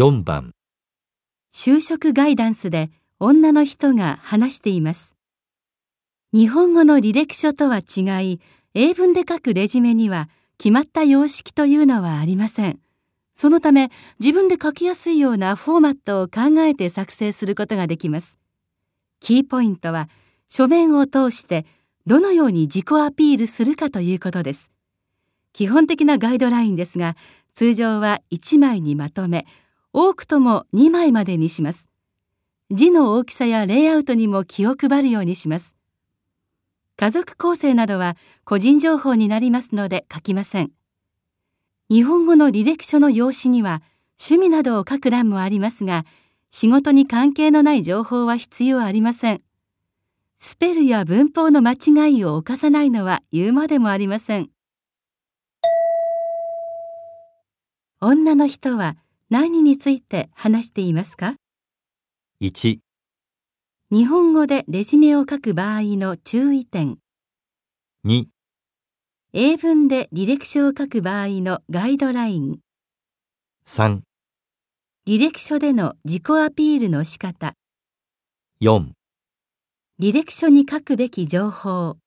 4番就職ガイダンスで女の人が話しています。日本語の履歴書とは違い、英文で書くレジュメには決まった様式というのはありません。そのため自分で書きやすいようなフォーマットを考えて作成することができます。キーポイントは書面を通してどのように自己アピールするかということです。基本的なガイドラインですが、通常は1枚にまとめ、多くとも2枚までにします。字の大きさやレイアウトにも気を配るようにします。家族構成などは個人情報になりますので書きません。日本語の履歴書の用紙には趣味などを書く欄もありますが、仕事に関係のない情報は必要ありません。スペルや文法の間違いを犯さないのは言うまでもありません。女の人は何について話していますか？1日本語でレジュメを書く場合の注意点。2英文で履歴書を書く場合のガイドライン。3履歴書での自己アピールの仕方。4履歴書に書くべき情報。